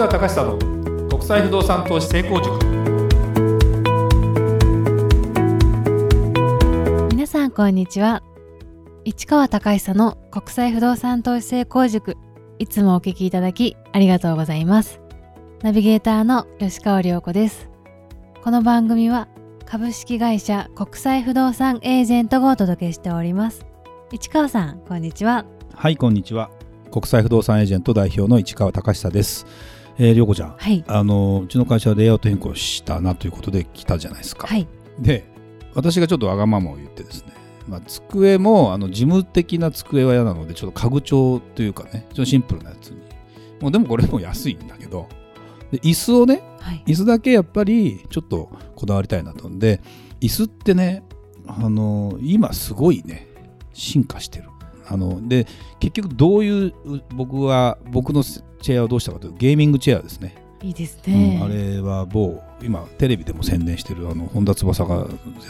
川隆久の国際不動産投資成功塾。皆さんこんにちは。市川隆久の国際不動産投資成功塾。いつもお聞きいただきありがとうございます。ナビゲーターの吉川良子です。この番組は株式会社国際不動産エージェントがお届けしております。市川さんこんにちは。はいこんにちは。国際不動産エージェント代表の市川隆久ですえー、りょうこちゃん、はい、あのうちの会社はレイアウト変更したなということで来たじゃないですか。はい、で私がちょっとわがままを言ってですね、まあ、机もあの事務的な机は嫌なのでちょっと家具調というかねちょっとシンプルなやつに。もうでもこれも安いんだけど。で椅子をね、はい、椅子だけやっぱりちょっとこだわりたいなと。んで椅子ってねあの今すごいね進化してる。あので結局どういう僕は僕のチェアをどうしたかというとゲーミングチェアですね。いいですね、うん、あれは某今テレビでも宣伝してるあの本田翼がや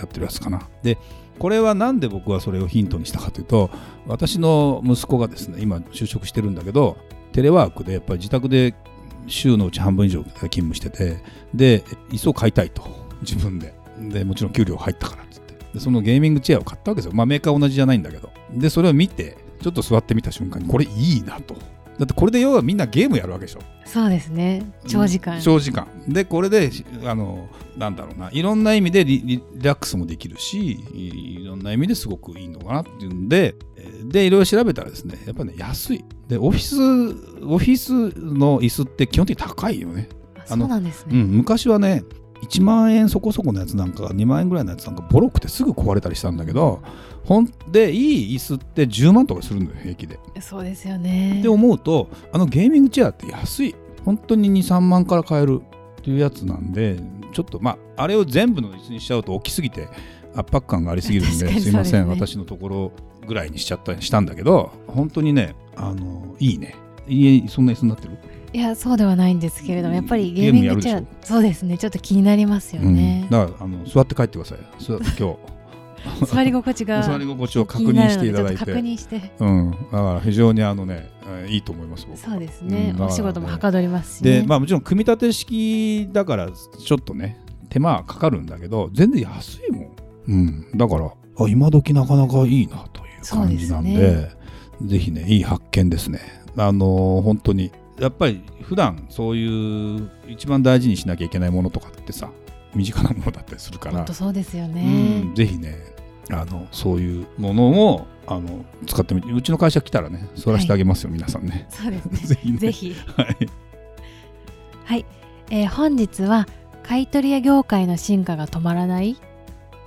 ってるやつかな。でこれはなんで僕はそれをヒントにしたかというと私の息子がですね今就職してるんだけどテレワークでやっぱり自宅で週のうち半分以上勤務しててで椅子を買いたいと自分で。でもちろん給料入ったからっつって。でそのゲーミングチェアを買ったわけですよ、まあ、メーカー同じじゃないんだけど。でそれを見てちょっと座ってみた瞬間にこれいいなとだってこれで要はみんなゲームやるわけでしょ。そうですね。長時間、長時間。でこれであのなんだろうな。いろんな意味でリリラックスもできるしいろんな意味ですごくいいのかなっていうんででいろいろ調べたらですねやっぱね安い。でオフィスオフィスの椅子って基本的に高いよね。そうなんですね、うん、昔はね1万円そこそこのやつなんか2万円ぐらいのやつなんかボロくてすぐ壊れたりしたんだけどほんでいい椅子って10万とかするんだよ平気で。そうですよね。って思うとあのゲーミングチェアって安い。本当に23万から買えるっていうやつなんでちょっとまああれを全部の椅子にしちゃうと大きすぎて圧迫感がありすぎるんで、すいません私のところぐらいにしちゃったしたんだけど本当にねあのいいね。家そんな椅子になってる？いやそうではないんですけれどもやっぱりゲーミングチェアそうですね。ちょっと気になりますよね、うん、だからあの座って帰ってください。今日。座り心地が 座り心地を確認していただいて。確認して。うん。だから非常にあのねいいと思いますそうですね、うん、お仕事もはかどりますし、ね、でまあもちろん組み立て式だからちょっとね手間はかかるんだけど全然安いもん、うん、だからあ今時なかなかいいなという感じなんでで、ね、ぜひねいい発見ですね。あのー、本当にやっぱり普段そういう一番大事にしなきゃいけないものとかってさ身近なものだったりするから。本そうですよね、ぜひねあのそういうものをあの使ってみてうちの会社来たらね座らせてあげますよ、はい、皆さんね。そうですね。ぜひ、ね、ぜひ。はい、はい。えー、本日は買取屋業界の進化が止まらない。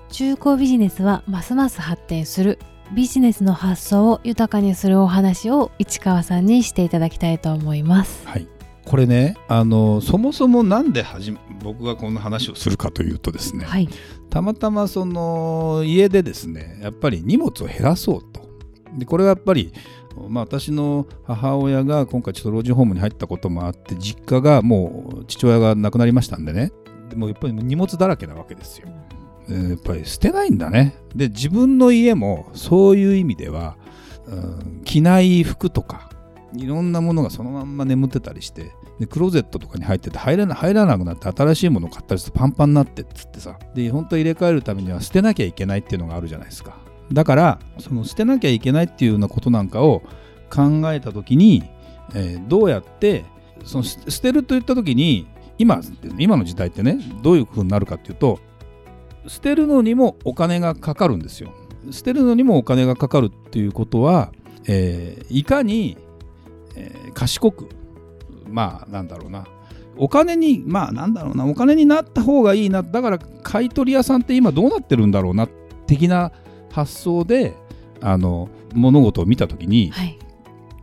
中古ビジネスはますます発展するビジネスの発想を豊かにするお話を市川さんにしていただきたいと思います。はいこれねあのそもそも何で始僕がこの話をするかというとですね、はい、たまたまその家でですねやっぱり荷物を減らそうとでこれはやっぱり、まあ、私の母親が今回ちょっと老人ホームに入ったこともあって実家がもう父親が亡くなりましたんでねでもやっぱり荷物だらけなわけですよ。やっぱり捨てないんだね。で自分の家もそういう意味では、うん、着ない服とかいろんなものがそのまんま眠ってたりしてでクローゼットとかに入ってて入らな入らなくなって新しいものを買ったりするとパンパンになってっつってさで本当入れ替えるためには捨てなきゃいけないっていうのがあるじゃないですかだからその捨てなきゃいけないっていうようなことなんかを考えた時に、えー、どうやってその捨てるといった時に今今の時代ってねどういうふうになるかっていうと捨てるのにもお金がかかるんですよ。捨てるのにもお金がかかるっていうことは、えー、いかに、えー、賢くまあなんだろうな。お金にまあなんだろうな。お金になった方がいいな。だから買取屋さんって今どうなってるんだろうな。的な発想であの物事を見た時に、はい、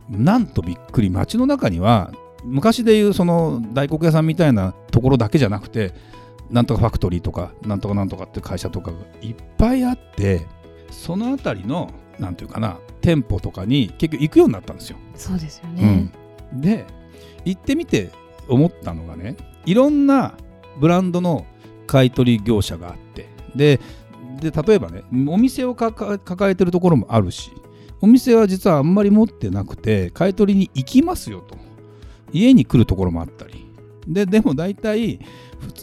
なんとびっくり。街の中には昔でいうその大黒屋さんみたいなところだけじゃなくてなんとかファクトリーとかなんとかなんとかって会社とかがいっぱいあってその辺りのなんていうかな店舗とかに結局行くようになったんですよ。そうですよね、うん、で行ってみて思ったのがねいろんなブランドの買い取り業者があってでで例えばねお店を抱えてるところもあるしお店は実はあんまり持ってなくて買い取りに行きますよと。家に来るところもあったり。ででも大体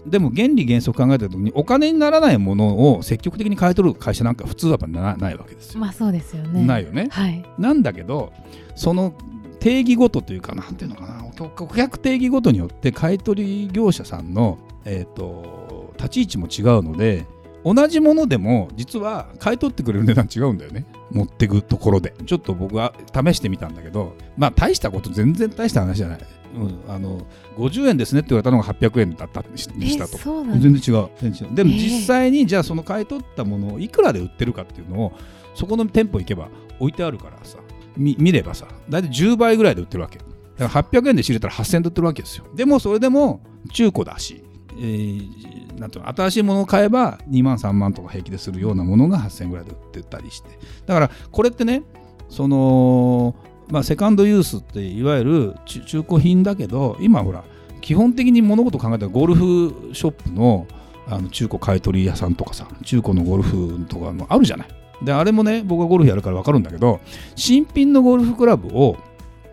でも原理原則考えた時にお金にならないものを積極的に買い取る会社なんか普通はやっぱなないわけですよ。まあそうですよね。ないよね。はい。なんだけどその定義ごとというかなんていうのかな顧顧客定義ごとによって買い取り業者さんの、えー、と立ち位置も違うので同じものでも実は買い取ってくれる値段違うんだよね持ってくところでちょっと僕は試してみたんだけどまあ大したこと全然大した話じゃない、うん、あの50円ですねって言われたのが800円だったにしたと。全然違う全然違うでもええ実際にじゃあその買い取ったものをいくらで売ってるかっていうのをそこの店舗行けば置いてあるからさみ見ればさ大体10倍ぐらいで売ってるわけ。だから800円で仕入れたら8000円で売ってるわけですよ。でもそれでも中古だし、えーなんていうの新しいものを買えば2万3万とか平気でするようなものが8000円ぐらいで売ってたりして。だからこれってねそのまあセカンドユースっていわゆる中中古品だけど今ほら基本的に物事を考えたらゴルフショップのあの中古買い取り屋さんとかさ中古のゴルフとかもあるじゃないであれもね僕はゴルフやるから分かるんだけど新品のゴルフクラブを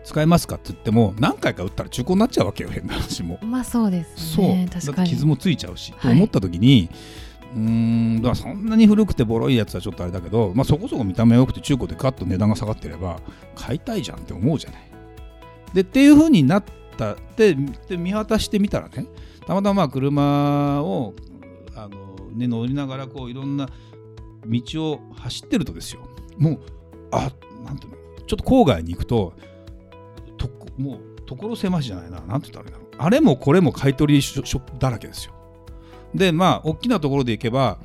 使えますかって言っても何回か打ったら中古になっちゃうわけよ変な話もまあそうですそう、ね。だっ確かに。て傷もついちゃうし、はいと思った時にうんだそんなに古くてボロいやつはちょっとあれだけど、まあ、そこそこ見た目良くて中古でガッと値段が下がってれば買いたいじゃんって思うじゃない。でっていう風になった。ってで見渡してみたらねたまたま車をあの、ね、乗りながらこういろんな道を走ってるとですよ。もうあなんていうの？ちょっと郊外に行くとともう所狭しじゃないな。なんて言ったらいいんだろう。あれもこれも買い取りショップだらけですよ。でまあ大きなところで行けば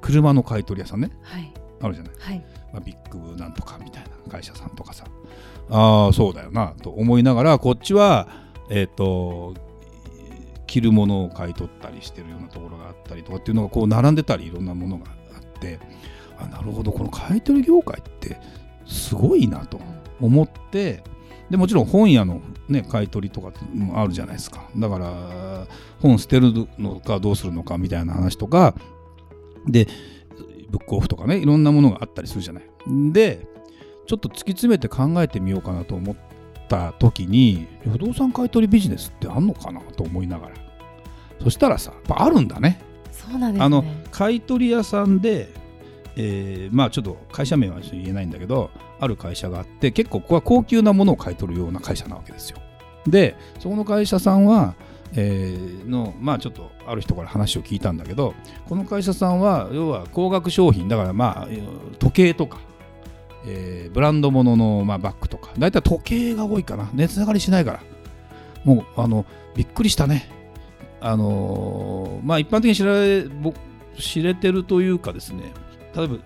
車の買い取り屋さんね。はい。あるじゃない、はい。まあ、ビッグなんとかみたいな会社さんとかさ。ああそうだよなと思いながらこっちはえっ、と着るものを買い取ったりしてるようなところがあったりとかっていうのがこう並んでたりいろんなものがあって。あなるほどこの買い取り業界ってすごいなと思ってでもちろん本屋の、ね、買い取りとかもあるじゃないですか。だから本捨てるのかどうするのかみたいな話とかでブックオフとかねいろんなものがあったりするじゃない。でちょっと突き詰めて考えてみようかなと思った時に不動産買い取りビジネスってあんのかなと思いながら。そしたらさやっぱあるんだね。そうなんですね。あの買い取り屋さんで、えーまあちょっと会社名は言えないんだけどある会社があって結構ここは高級なものを買い取るような会社なわけですよ。でそこの会社さんは、えーのまあちょっとある人から話を聞いたんだけどこの会社さんは要は高額商品だからまあ時計とか、えーブランド物のまあバッグとか大体時計が多いかな。値下がりしないから。もうあのびっくりしたね。あのまあ一般的に知られ知れてるというかですね例えば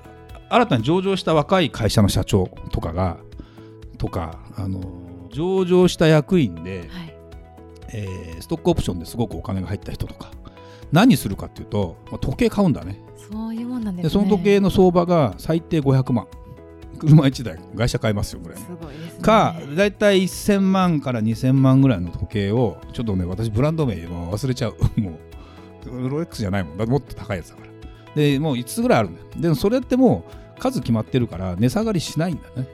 新たに上場した若い会社の社長とかがとか、あのー上場した役員で、はい。えーストックオプションですごくお金が入った人とか何するかっていうと、まあ時計買うんだねそういうもんなんですね。でその時計の相場が最低500万車1台会社買いますよぐらいすごいですね。かだいたい1000万から2000万ぐらいの時計をちょっとね私ブランド名も忘れちゃうもうロレックスじゃないもんだってもっと高いやつだからでもう5つぐらいあるんだよ。でもそれってもう数決まってるから値下がりしないんだね。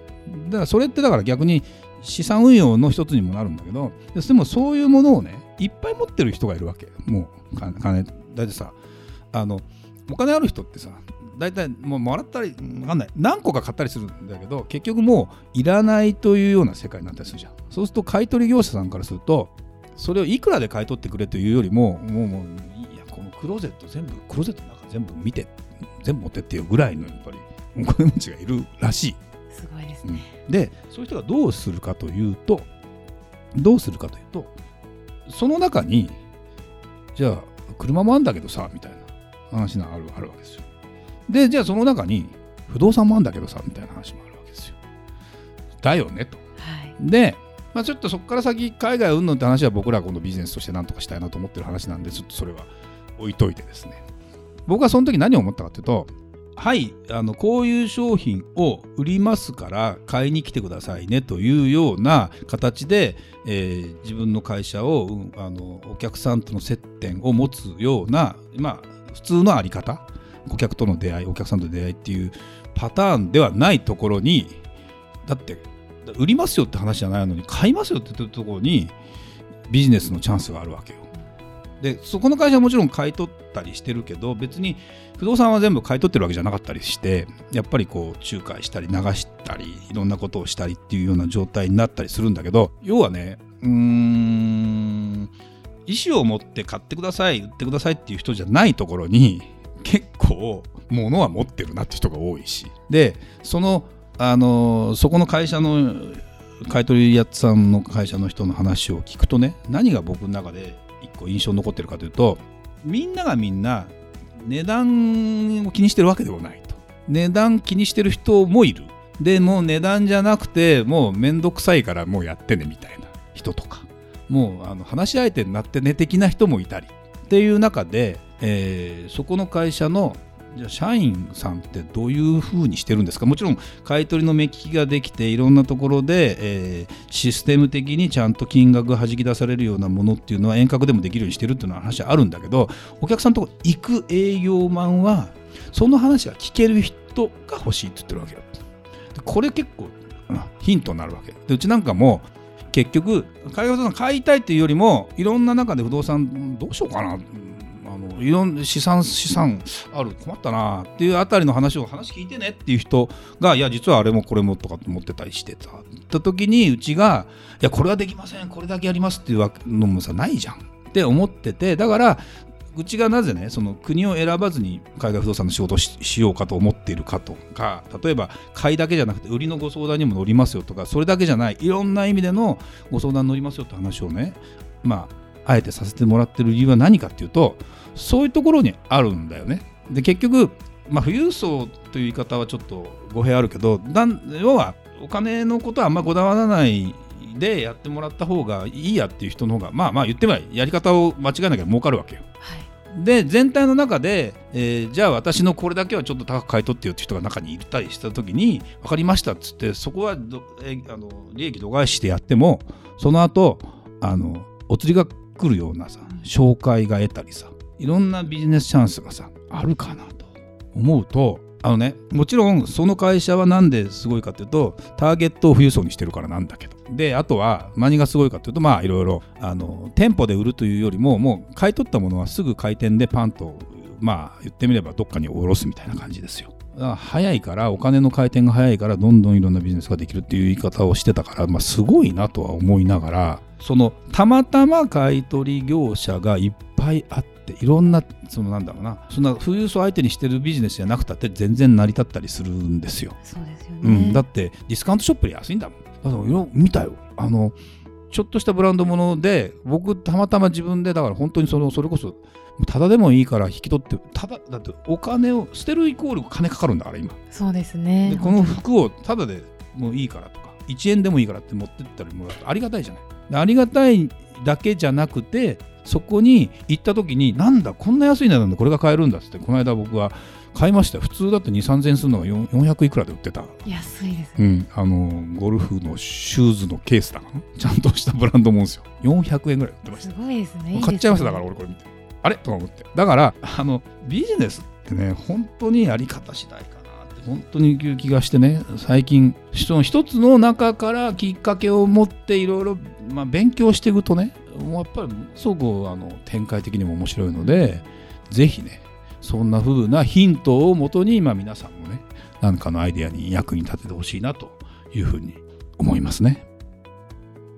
だからそれってだから逆に資産運用の一つにもなるんだけどでもそういうものをねいっぱい持ってる人がいるわけもう金だってさあのお金ある人ってさ大体もうもらったりわかんない。何個か買ったりするんだけど結局もういらないというような世界になったりするじゃん。そうすると買い取り業者さんからするとそれをいくらで買い取ってくれというよりももうもういやこのクローゼット全部クローゼット全部見て全部持ってってよぐらいのやっぱりお金持ちがいるらしい。すごいですね。うん。でそういう人がどうするかというとどうするかというとその中にじゃあ車もあんだけどさみたいな話があるあるわけですよ。でじゃあその中に不動産もあんだけどさみたいな話もあるわけですよ。だよねと。はい。で、まあ、ちょっとそこから先海外うんぬんって話は僕らは今度ビジネスとして何とかしたいなと思ってる話なんでちょっとそれは置いといてですね僕はその時何を思ったかというとはいあのこういう商品を売りますから買いに来てくださいねというような形で、えー自分の会社を、うんあのお客さんとの接点を持つようなまあ普通のあり方顧客との出会いお客さんとの出会いっていうパターンではないところにだって売りますよって話じゃないのに買いますよって言ってるところにビジネスのチャンスがあるわけよ。でそこの会社はもちろん買い取ったりしてるけど別に不動産は全部買い取ってるわけじゃなかったりしてやっぱりこう仲介したり流したりいろんなことをしたりっていうような状態になったりするんだけど要はねうーん意思を持って買ってください売ってくださいっていう人じゃないところに結構物は持ってるなって人が多いし。でそのあのそこの会社の買い取り屋さんの会社の人の話を聞くとね何が僕の中で一個印象に残ってるかというとみんながみんな値段を気にしてるわけでもないと。値段気にしてる人もいる。でもう値段じゃなくてもうめんどくさいからもうやってねみたいな人とか。もうあの話し相手になってね的な人もいたり。っていう中で、えーそこの会社のじゃあ社員さんってどういうふうにしてるんですか？もちろん買い取りの目利きができていろんなところで、えーシステム的にちゃんと金額が弾き出されるようなものっていうのは遠隔でもできるようにしてるっていうのは話あるんだけどお客さんのとこ行く営業マンはその話が聞ける人が欲しいって言ってるわけよ。でこれ結構うんヒントになるわけ。でうちなんかも結局海外不動産買いたいっていうよりもいろんな中で不動産どうしようかな。あのいろんな資産資産ある困ったなっていうあたりの話を話聞いてねっていう人がいや実はあれもこれもとかって思ってたりしてた。た時にうちがいやこれはできませんこれだけやりますっていうのもさないじゃんって思っててだからうちがなぜねその国を選ばずに海外不動産の仕事をししようかと思っているかとか例えば買いだけじゃなくて売りのご相談にも乗りますよとかそれだけじゃないいろんな意味でのご相談に乗りますよって話をねまああえてさせてもらってる理由は何かっていうとそういうところにあるんだよね。で結局、まあ、富裕層という言い方はちょっと語弊あるけどなん要はお金のことはあんまこだわらないでやってもらった方がいいやっていう人の方がまあまあ言ってみればやり方を間違えなきゃ儲かるわけよ。はいで全体の中で、えーじゃあ私のこれだけはちょっと高く買い取ってよって人が中にいたりした時に分かりましたっつってそこはど、えーあの利益度外視してやってもその後あのお釣りが来るようなさ紹介が得たりさいろんなビジネスチャンスがさあるかなと思うとあのねもちろんその会社はなんですごいかっていうとターゲットを富裕層にしてるからなんだけど。であとは何がすごいかっていうとまあいろいろあの店舗で売るというよりももう買い取ったものはすぐ開店でパンとまあ言ってみればどっかに下ろすみたいな感じですよ。だから早いからお金の回転が早いからどんどんいろんなビジネスができるっていう言い方をしてたから、まあ、すごいなとは思いながらそのたまたま買い取り業者がいっぱいあっていろんなそのなんだろうなそんな富裕層相手にしてるビジネスじゃなくたって全然成り立ったりするんですよ。そうですよね、うん、だってディスカウントショップで安いんだもん。だから見たよ。あのちょっとしたブランドもので僕たまたま自分でだから本当にそのそれこそただでもいいから引き取ってただだってお金を捨てるイコール金かかるんだから今。そうですねでこの服をただでもういいからとか1円でもいいからって持ってったりもらうとありがたいじゃない。でありがたいだけじゃなくてそこに行った時になんだこんな安い値段でこれが買えるんだっつってこの間僕は買いましたよ。普通だって2 3 0 0円するのが4 400いくらで売ってた、安いですね、うん、あのゴルフのシューズのケースだかな。ちゃんとしたブランドもんですよ。400円ぐらい売ってました。すごいですね。買っちゃいましただかから俺これ見て。あれ？とか思って。だからあのビジネスってね本当にやり方次第か本当にいう気がしてね最近その一つの中からきっかけを持っていろいろまあ勉強していくとねもうやっぱりすごくあの展開的にも面白いのでぜひねそんな風なヒントをもとに、まあ、皆さんもね何かのアイデアに役に立ててほしいなというふうに思いますね。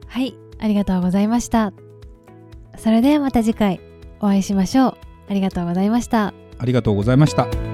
はいありがとうございましたそれではまた次回お会いしましょうありがとうございましたありがとうございました。